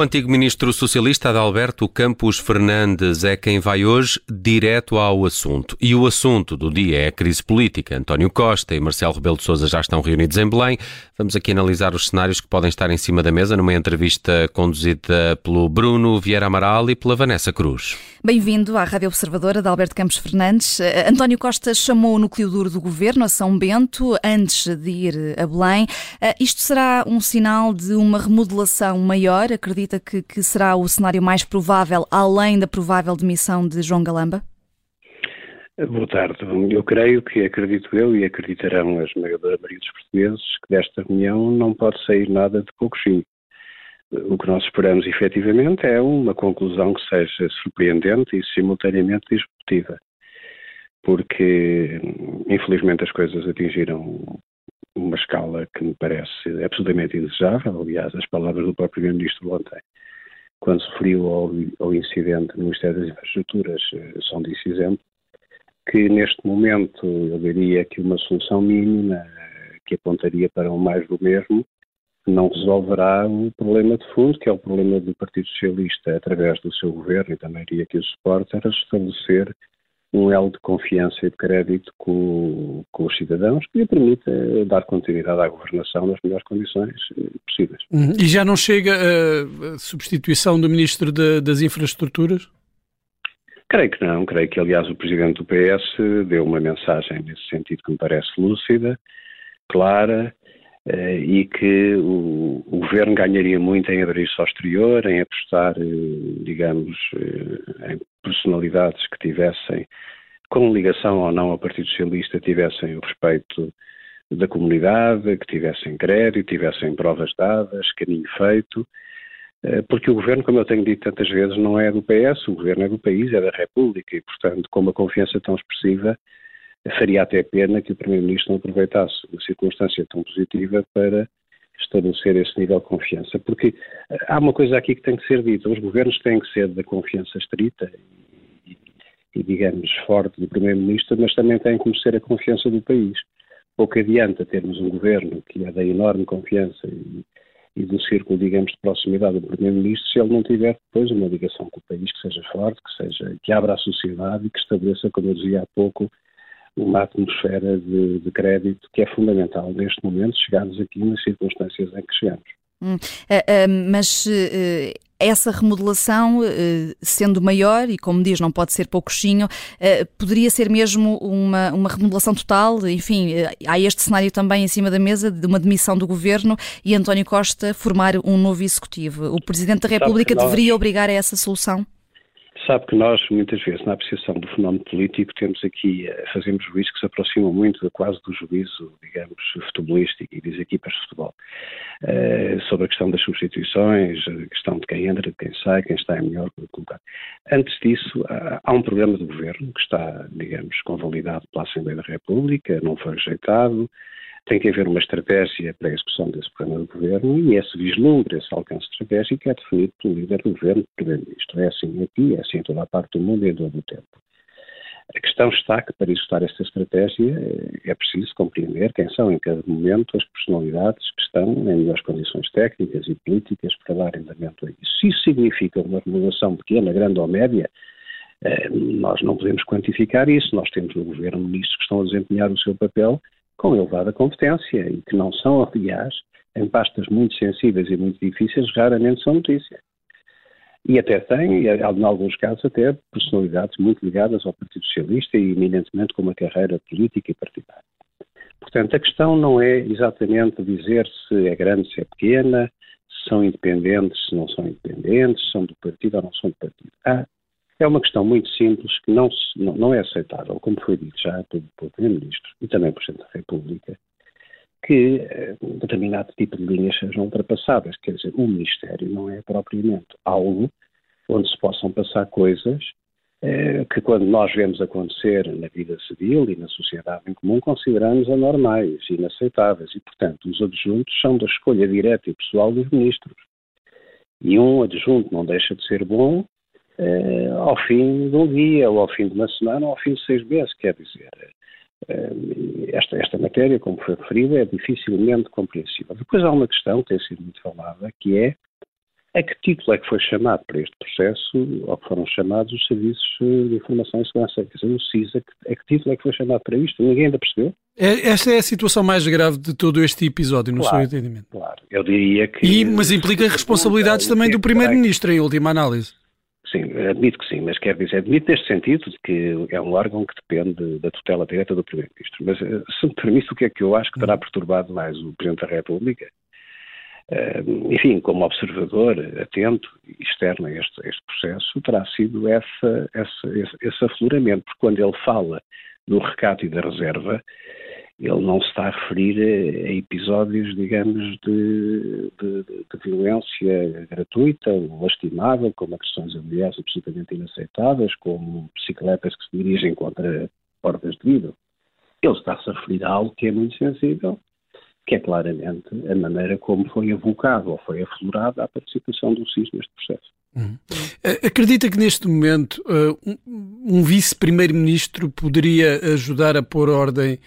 O antigo ministro socialista Adalberto Campos Fernandes é quem vai hoje direto ao assunto. E o assunto do dia é a crise política. António Costa e Marcelo Rebelo de Sousa já estão reunidos em Belém. Vamos aqui analisar os cenários que podem estar em cima da mesa numa entrevista conduzida pelo Bruno Vieira Amaral e pela Vanessa Cruz. Bem-vindo à Rádio Observadora de Alberto Campos Fernandes. Eh, António Costa chamou o núcleo duro do governo a São Bento antes de ir a Belém. Eh, isto será um sinal de uma remodelação maior? Acredito acredita que, que será o cenário mais provável, além da provável demissão de João Galamba? Boa tarde. Eu creio que, acredito eu e acreditarão a esmagadora maioria dos portugueses, que desta reunião não pode sair nada de pouquinho. O que nós esperamos efetivamente é uma conclusão que seja surpreendente e simultaneamente disruptiva. Porque, infelizmente, as coisas atingiram uma escala que me parece absolutamente indesejável. Aliás, as palavras do próprio Primeiro-Ministro ontem, quando referiu ao, ao, incidente no Ministério das Infraestruturas, eh, são exemplo, que neste momento eu diria que uma solução mínima eh, que apontaria para um mais do mesmo não resolverá o problema de fundo, que é o problema do Partido Socialista através do seu governo e também diria que o suporte, era estabelecer um elo de confiança e de crédito com, com, os cidadãos que lhe permita dar continuidade à governação nas melhores condições eh, possíveis. Uhum. E já não chega a substituição do Ministro de, das Infraestruturas? Creio que não. Creio que, aliás, o Presidente do PS deu uma mensagem nesse sentido que me parece lúcida, clara, e que o, o, governo ganharia muito em abrir-se ao exterior, em apostar, eh, digamos, em personalidades que tivessem, com ligação ou não ao Partido Socialista, tivessem o respeito da comunidade, que tivessem crédito, tivessem provas dadas, caminho feito, eh, porque o governo, como eu tenho dito tantas vezes, não é do PS, o governo é do país, é da República, e, portanto, com uma confiança tão expressiva, faria até pena que o Primeiro-Ministro não aproveitasse uma circunstância tão positiva para estabelecer esse nível de confiança. Porque há uma coisa aqui que tem que ser dita: os governos têm que ser da confiança estrita e, e digamos, forte do Primeiro-Ministro, mas também têm que merecer a confiança do país. Pouco adianta termos um governo que é da enorme confiança e, e do círculo, digamos, de proximidade do Primeiro-Ministro se ele não tiver depois uma ligação com o país que seja forte, que, seja, que abra a sociedade e que estabeleça, como eu dizia há pouco, uma atmosfera de, de, crédito que é fundamental neste momento, chegarmos aqui nas circunstâncias em que chegamos. Hum, uh, uh, mas uh, essa remodelação, sendo maior, e como diz, não pode ser pouquinho, poderia ser mesmo uma, uma remodelação total? Enfim, há este cenário também em cima da mesa de uma demissão do governo e António Costa formar um novo executivo. O Presidente da República deveria obrigar a essa solução? Sabe que nós, muitas vezes, na apreciação do fenómeno político, temos aqui, eh, fazemos juízos que se aproximam muito quase do juízo, digamos, futebolístico e das equipas de futebol. Uh, sobre a questão das substituições, a questão de quem entra, de quem sai, quem está em melhor lugar. Antes disso, há um programa de governo que está, digamos, convalidado pela Assembleia da República, não foi rejeitado, tem que haver uma estratégia para a execução desse programa de governo e esse vislumbre, esse alcance estratégico é definido pelo líder do governo, primeiro-ministro. É assim aqui, é assim em toda a parte do mundo e em todo o tempo. A questão está que, para executar esta estratégia, é preciso compreender quem são, em cada momento, as personalidades que estão em melhores condições técnicas e políticas para dar andamento a isso. Se isso significa uma renovação pequena, grande ou média, eh, nós não podemos quantificar isso. Nós temos no governo ministros que estão a desempenhar o seu papel com elevada competência e que não são, aliás, em pastas muito sensíveis e muito difíceis, raramente são notícia. E até tem, em alguns casos, até personalidades muito ligadas ao Partido Socialista e eminentemente com uma carreira política e partidária. Portanto, a questão não é exatamente dizer se é grande, se é pequena, se são independentes, se não são independentes, se são do partido ou não são do partido. Há é uma questão muito simples que não, não, não é aceitável, como foi dito já pelo, pelo Primeiro-Ministro e também pelo Presidente da República, que eh, um determinado tipo de linhas sejam ultrapassadas. Quer dizer, o Ministério não é propriamente algo onde se possam passar coisas eh, que, quando nós vemos acontecer na vida civil e na sociedade em comum, consideramos anormais, inaceitáveis. E, portanto, os adjuntos são da escolha direta e pessoal dos ministros. E um adjunto não deixa de ser bom eh, ao fim de um dia, ou ao fim de uma semana, ou ao fim de seis meses, quer dizer. Eh, esta, esta matéria, como foi referido, é dificilmente compreensível. Depois há uma questão que tem sido muito falada, que é A que título é que foi chamado para este processo, ou que foram chamados os Serviços de Informação e Segurança? Quer dizer, o CISA, a que título é que foi chamado para isto? Ninguém ainda percebeu? É, esta é a situação mais grave de todo este episódio, no claro, seu entendimento. Claro, eu diria que. E, mas implica responsabilidades também do Primeiro-Ministro, em última análise. Sim, admito que sim, mas quer dizer, admito neste sentido de que é um órgão que depende da tutela direta do Primeiro-Ministro. Mas, eh, se me permite, o que é que eu acho que terá perturbado mais o Presidente da República? Uh, enfim, como observador atento e externo a este, a este processo, terá sido essa, essa, esse, esse afloramento, porque quando ele fala do recato e da reserva, ele não se está a referir a, episódios, digamos, de, de, de, violência gratuita ou lastimável, como agressões a mulheres absolutamente inaceitáveis, como bicicletas que se dirigem contra portas de vidro. Ele está-se a referir a algo que é muito sensível, que é claramente a maneira como foi avocado ou foi aflorada a participação do SIS neste processo. Uhum. Acredita que neste momento um, um vice-primeiro-ministro poderia ajudar a pôr ordem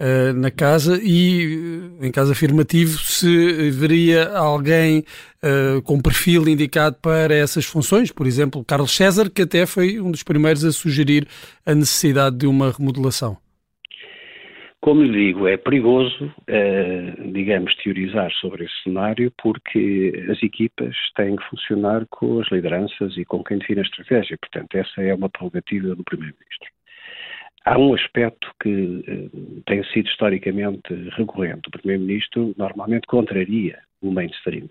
uh, na casa e, uh, em caso afirmativo, se haveria alguém uh, com perfil indicado para essas funções, por exemplo, Carlos César, que até foi um dos primeiros a sugerir a necessidade de uma remodelação. Como lhe digo, é perigoso, digamos, teorizar sobre esse cenário, porque as equipas têm que funcionar com as lideranças e com quem define a estratégia. Portanto, essa é uma prerrogativa do Primeiro-Ministro. Há um aspecto que eh, tem sido historicamente recorrente. O Primeiro-Ministro normalmente contraria o mainstream.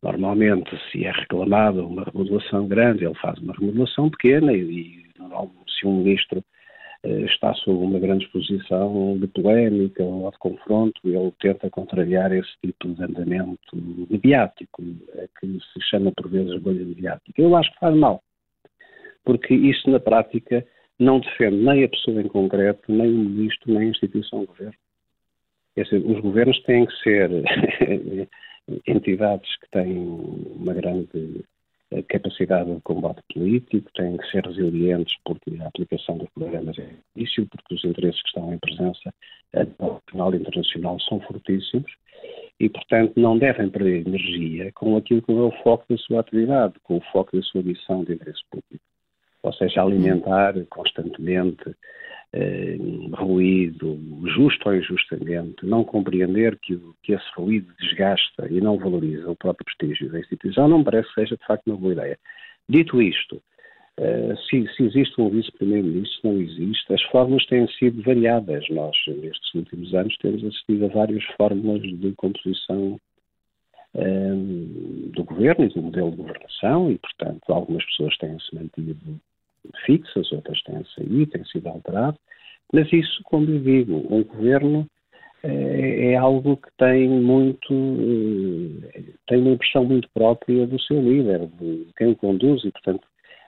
Normalmente, se é reclamada uma remodelação grande, ele faz uma remodelação pequena e, se um ministro eh, está sob uma grande exposição de polémica ou de confronto, ele tenta contrariar esse tipo de andamento mediático, é que se chama por vezes bolha mediática. Eu acho que faz mal, porque isso na prática não defende nem a pessoa em concreto, nem o ministro, nem a instituição do governo. Dizer, os governos têm que ser entidades que têm uma grande eh, capacidade de combate político, têm que ser resilientes porque a aplicação dos programas é difícil, porque os interesses que estão em presença no canal internacional são fortíssimos e, portanto, não devem perder energia com aquilo que é o foco da sua atividade, com o foco da sua missão de interesse público ou seja, alimentar constantemente eh, ruído, justo ou injustamente, não compreender que, que esse ruído desgasta e não valoriza o próprio prestígio da instituição, não parece que seja de facto uma boa ideia. Dito isto, eh, se, se, existe um vice-primeiro-ministro, se não existe, as fórmulas têm sido variadas. Nós, nestes últimos anos, temos assistido a várias fórmulas de composição eh, do governo e do modelo de governação e, portanto, algumas pessoas têm-se mantido fixas, outras têm saído, têm sido alteradas, mas isso, como eu digo, um governo é, é algo que tem muito, eh, tem uma impressão muito própria do seu líder, de quem o conduz, e, portanto,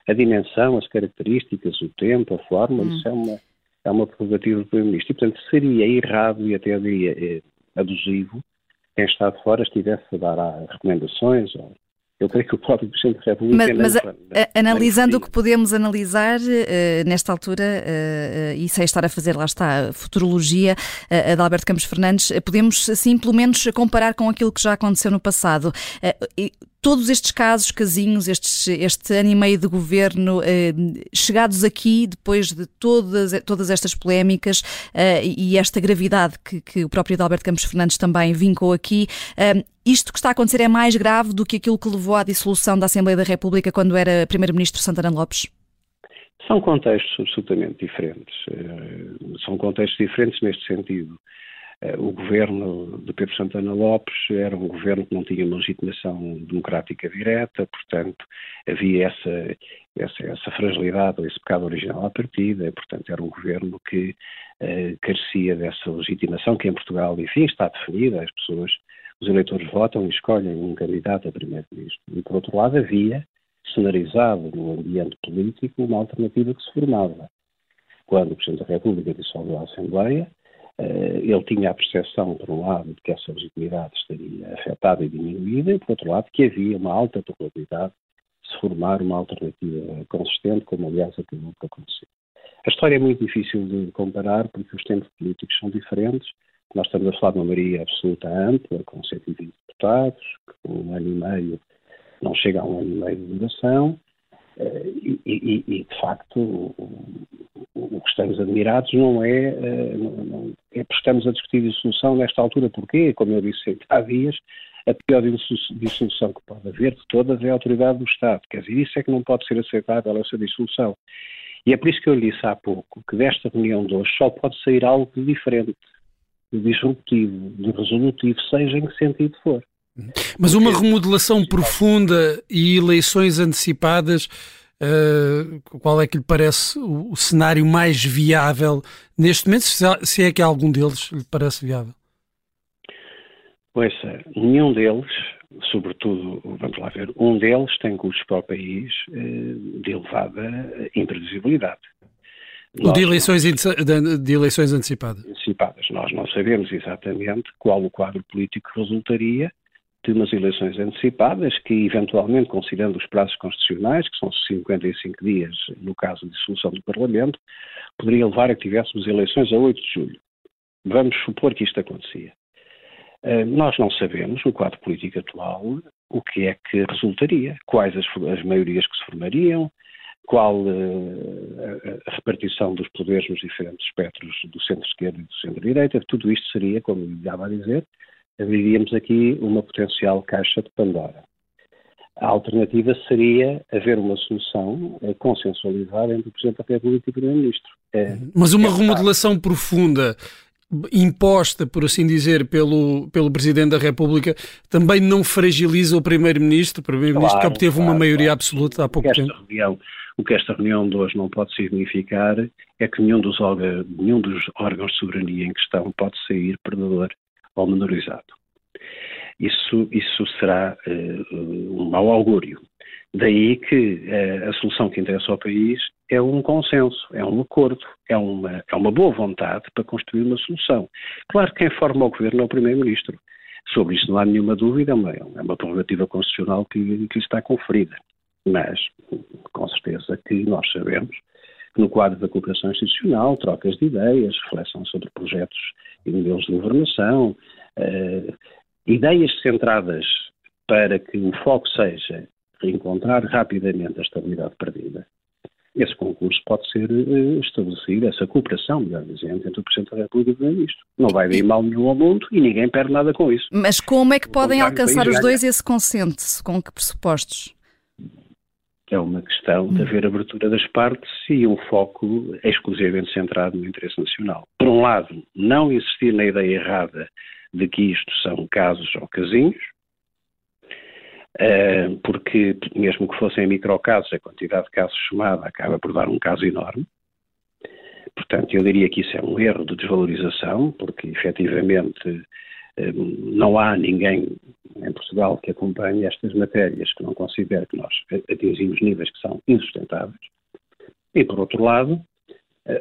a dimensão, as características, o tempo, a forma, hum. isso é uma, é uma prerrogativa do Primeiro-Ministro. E, portanto, seria errado e até diria é, abusivo quem está de fora estivesse a dar recomendações ou eu creio que o próprio Presidente da República... Mas, mas a, a, analisando o que podemos analisar uh, nesta altura, uh, uh, e sem estar a fazer, lá está, a futurologia uh, de Alberto Campos Fernandes, podemos, assim, pelo menos comparar com aquilo que já aconteceu no passado. Todos estes casos, casinhos, estes, este ano e meio de governo, eh, chegados aqui depois de todas, todas estas polémicas eh, e esta gravidade que, que, o próprio Alberto Campos Fernandes também vincou aqui, eh, isto que está a acontecer é mais grave do que aquilo que levou à dissolução da Assembleia da República quando era Primeiro-Ministro Santana Lopes? São contextos absolutamente diferentes. Eh, são contextos diferentes neste sentido. Eh, o governo de Pedro Santana Lopes era um governo que não tinha uma legitimação democrática direta, portanto, havia essa, essa, essa fragilidade esse pecado original à partida, portanto, era um governo que eh, carecia dessa legitimação que em Portugal, enfim, está definida, as pessoas, os eleitores votam e escolhem um candidato a primeiro-ministro. E, por outro lado, havia cenarizado no ambiente político uma alternativa que se formava. Quando o Presidente da República dissolveu a Assembleia, eh, ele tinha a percepção, por um lado, de que essa legitimidade estaria afetada e diminuída, e, por outro lado, que havia uma alta probabilidade de se formar uma alternativa consistente, como, aliás, acabou por acontecer. A história é muito difícil de comparar, porque os tempos políticos são diferentes. Nós estamos a falar de uma maioria absoluta ampla, com 120 deputados, com um ano e meio não chega a um ano e meio de duração, eh, e, e, e, de facto o, o, que estamos admirados não é, eh, não, é porque estamos a discutir dissolução nesta altura, porque, como eu disse há dias, a pior dissolução que pode haver de todas é a autoridade do Estado. Quer dizer, isso é que não pode ser aceitável, essa dissolução. E é por isso que eu lhe disse há pouco que desta reunião de hoje só pode sair algo diferente, disruptivo, de resolutivo, seja em que sentido for. Mas uma remodelação profunda e eleições antecipadas, uh, qual é que lhe parece o, o, cenário mais viável neste momento, se, é que algum deles lhe parece viável? Pois, é, nenhum deles, sobretudo, vamos lá ver, um deles tem custos para o país uh, de elevada imprevisibilidade. O de eleições, de eleições antecipadas. Antecipadas. Nós não sabemos exatamente qual o quadro político resultaria de umas eleições antecipadas que, eventualmente, considerando os prazos constitucionais, que são 55 dias no caso de dissolução do Parlamento, poderia levar a que tivéssemos eleições a 8 de julho. Vamos supor que isto acontecia. Uh, nós não sabemos, no quadro político atual, o que é que resultaria, quais as, as maiorias que se formariam, qual uh, a repartição dos poderes nos diferentes espectros do centro-esquerda e do centro-direita, tudo isto seria, como estava a dizer, abriríamos aqui uma potencial caixa de Pandora. A alternativa seria haver uma solução consensualizada entre o Presidente da República e o Primeiro-Ministro. É, Mas uma é remodelação profunda imposta, por assim dizer, pelo, pelo Presidente da República, também não fragiliza o Primeiro-Ministro, o Primeiro-Ministro claro, que obteve claro, uma maioria claro. absoluta há pouco tempo. Reunião, o que esta reunião de hoje não pode significar é que nenhum dos, nenhum dos órgãos de soberania em questão pode sair perdedor ou menorizado. Isso, isso será uh, um mau augúrio. Daí que uh, a solução que interessa ao país é um consenso, é um acordo, é uma, é uma boa vontade para construir uma solução. Claro que quem forma o governo é o Primeiro-Ministro. Sobre isso não há nenhuma dúvida, é uma, é uma prerrogativa constitucional que, que está conferida. Mas, com certeza que nós sabemos que no quadro da cooperação institucional, trocas de ideias, reflexão sobre projetos e modelos de governação, uh, ideias centradas para que o foco seja reencontrar rapidamente a estabilidade perdida. Esse concurso pode ser uh, estabelecido, essa cooperação, melhor dizendo, entre o Presidente da República e o Primeiro-Ministro. Não vai vir mal nenhum ao mundo e ninguém perde nada com isso. Mas como é que podem alcançar os dois esse consenso? Com que pressupostos? é uma questão de haver abertura das partes e um foco exclusivamente centrado no interesse nacional. Por um lado, não insistir na ideia errada de que isto são casos ou casinhos, porque mesmo que fossem microcasos, a quantidade de casos somada acaba por dar um caso enorme. Portanto, eu diria que isso é um erro de desvalorização, porque efetivamente eh, não há ninguém em Portugal que acompanhe estas matérias que não considere que nós atingimos níveis que são insustentáveis. E, por outro lado, eh,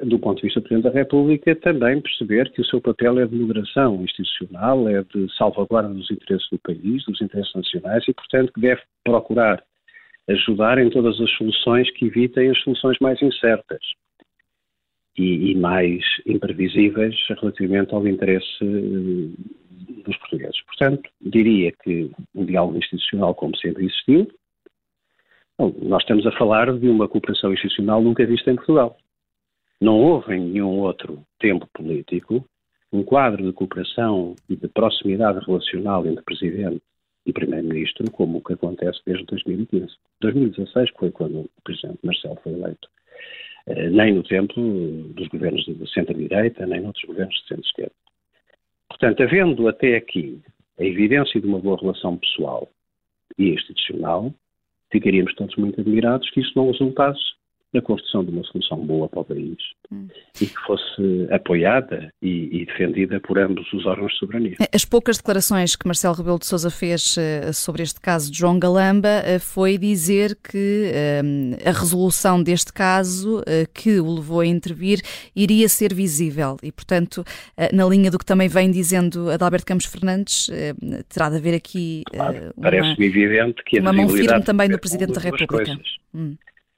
do ponto de vista do Presidente da República, também perceber que o seu papel é de moderação institucional, é de salvaguarda dos interesses do país, dos interesses nacionais e, portanto, que deve procurar ajudar em todas as soluções que evitem as soluções mais incertas e, e mais imprevisíveis relativamente ao interesse eh, dos portugueses. Portanto, diria que um diálogo institucional, como sempre existiu, bom, nós estamos a falar de uma cooperação institucional nunca vista em Portugal. Não houve em nenhum outro tempo político um quadro de cooperação e de proximidade relacional entre Presidente e Primeiro-Ministro como o que acontece desde 2015. 2016 foi quando o Presidente Marcelo foi eleito. Eh, nem no tempo dos governos de centro-direita, nem noutros governos de centro-esquerda. Portanto, havendo até aqui a evidência de uma boa relação pessoal e institucional, ficaríamos todos muito admirados que isso não resultasse na construção de uma solução boa para o país hum. e que fosse apoiada e, e, defendida por ambos os órgãos de soberania. As poucas declarações que Marcelo Rebelo de Sousa fez uh, sobre este caso de João Galamba uh, foi dizer que uh, a resolução deste caso que o levou a intervir iria ser visível e, portanto, na linha do que também vem dizendo Adalberto Campos Fernandes, terá de haver aqui claro, uma, parece-me evidente que a uma mão firme também do Presidente da República. Hum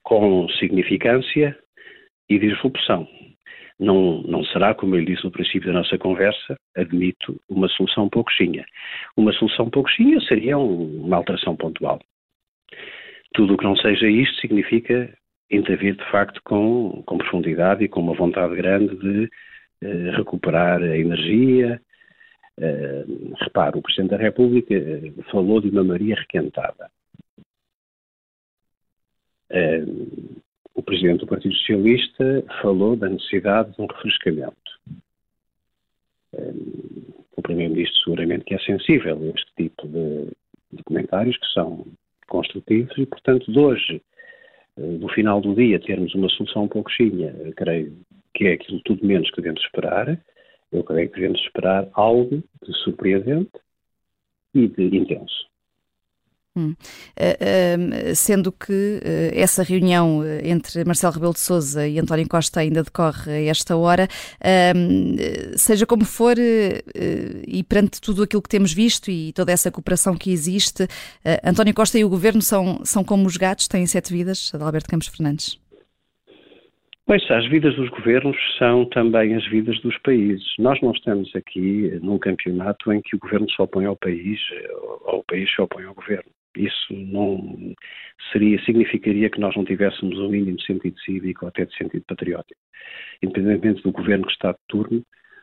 com significância e disrupção. Não, não será, como eu disse no princípio da nossa conversa, admito uma solução poucoxinha. Uma solução poucoxinha seria um, uma alteração pontual. Tudo o que não seja isto significa intervir de facto com, com profundidade e com uma vontade grande de eh, recuperar a energia. Eh, repare, o Presidente da República eh, falou de uma Maria requentada. Eh, o Presidente do Partido Socialista falou da necessidade de um refrescamento. Eh, o Primeiro-Ministro seguramente que é sensível a este tipo de, de comentários que são construtivos e, portanto, de hoje, no final do dia, termos uma solução um pouco chinha, creio que é aquilo tudo menos que devemos esperar. Eu creio que devemos esperar algo de surpreendente e de intenso. Hum. Uh, uh, sendo que uh, essa reunião entre Marcelo Rebelo de Sousa e António Costa ainda decorre a esta hora, seja como for, e perante tudo aquilo que temos visto e toda essa cooperação que existe, António Costa e o Governo são, são como os gatos, têm sete vidas, Adalberto Campos Fernandes. Pois, as vidas dos governos são também as vidas dos países. Nós não estamos aqui num campeonato em que o governo se opõe ao país ou o país se opõe ao governo. Isso não seria, significaria que nós não tivéssemos um mínimo de sentido cívico ou até de sentido patriótico. Independentemente do governo que está de turno,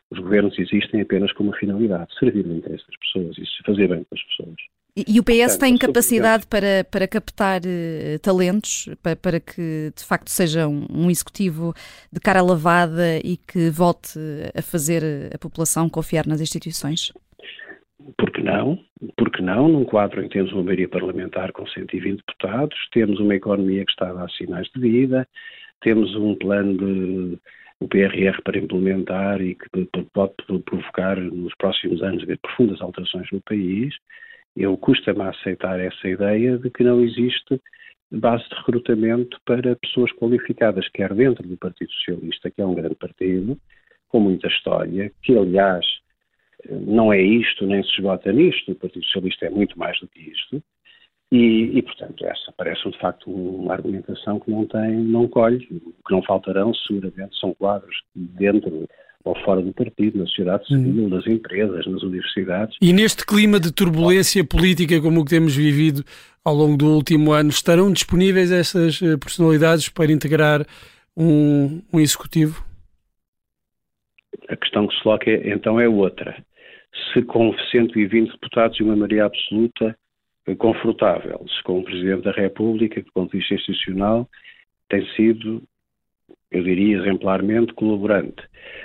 os governos existem apenas com uma finalidade, servir o interesse das pessoas e fazer bem para as pessoas. E, e o PS Portanto, tem capacidade para, para captar uh, talentos, para, para, que de facto seja um, um, executivo de cara lavada e que volte a fazer a população confiar nas instituições? Por que não? Por que não? Num quadro em que temos uma maioria parlamentar com 120 deputados, temos uma economia que está a dar sinais de vida, temos um plano de o PRR para implementar e que pode provocar nos próximos anos profundas alterações no país, eu custa-me aceitar essa ideia de que não existe base de recrutamento para pessoas qualificadas, quer dentro do Partido Socialista, que é um grande partido, com muita história, que aliás não é isto, nem se esgota nisto, o Partido Socialista é muito mais do que isto, e, e portanto, essa parece de facto uma argumentação que não tem, não colhe, o que não faltarão seguramente são quadros dentro ou fora do partido, na sociedade civil, hum. nas empresas, nas universidades. E neste clima de turbulência política como o que temos vivido ao longo do último ano, estarão disponíveis essas eh, personalidades para integrar um, um executivo? A questão que se coloca é, então é outra. Se com 120 deputados e uma maioria absoluta é confortável, se com o Presidente da República, que do ponto de vista institucional tem sido, eu diria exemplarmente, colaborante,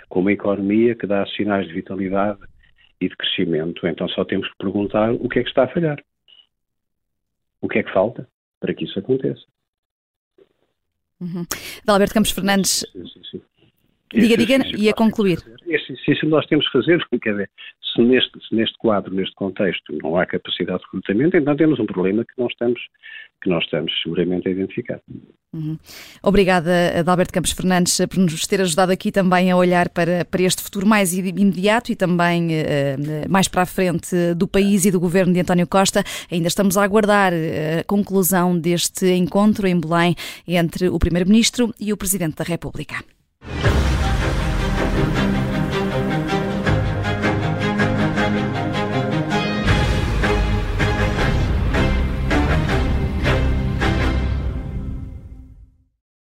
com uma economia que dá sinais de vitalidade e de crescimento. Então só temos que perguntar o que é que está a falhar. O que é que falta para que isso aconteça? Uhum. Alberto Campos Fernandes. Sim, sim, sim. Diga, diga, e a concluir. Exercício nós temos que fazer, quer dizer, se neste, se neste quadro, neste contexto, não há capacidade de recrutamento, então temos um problema que nós estamos, que nós estamos seguramente a identificar. Uhum. Obrigada, Adalberto Campos Fernandes, por nos ter ajudado aqui também a olhar para, para este futuro mais imediato e também uh, mais para a frente do país e do governo de António Costa. Ainda estamos a aguardar eh, a conclusão deste encontro em Belém entre o Primeiro-Ministro e o Presidente da República.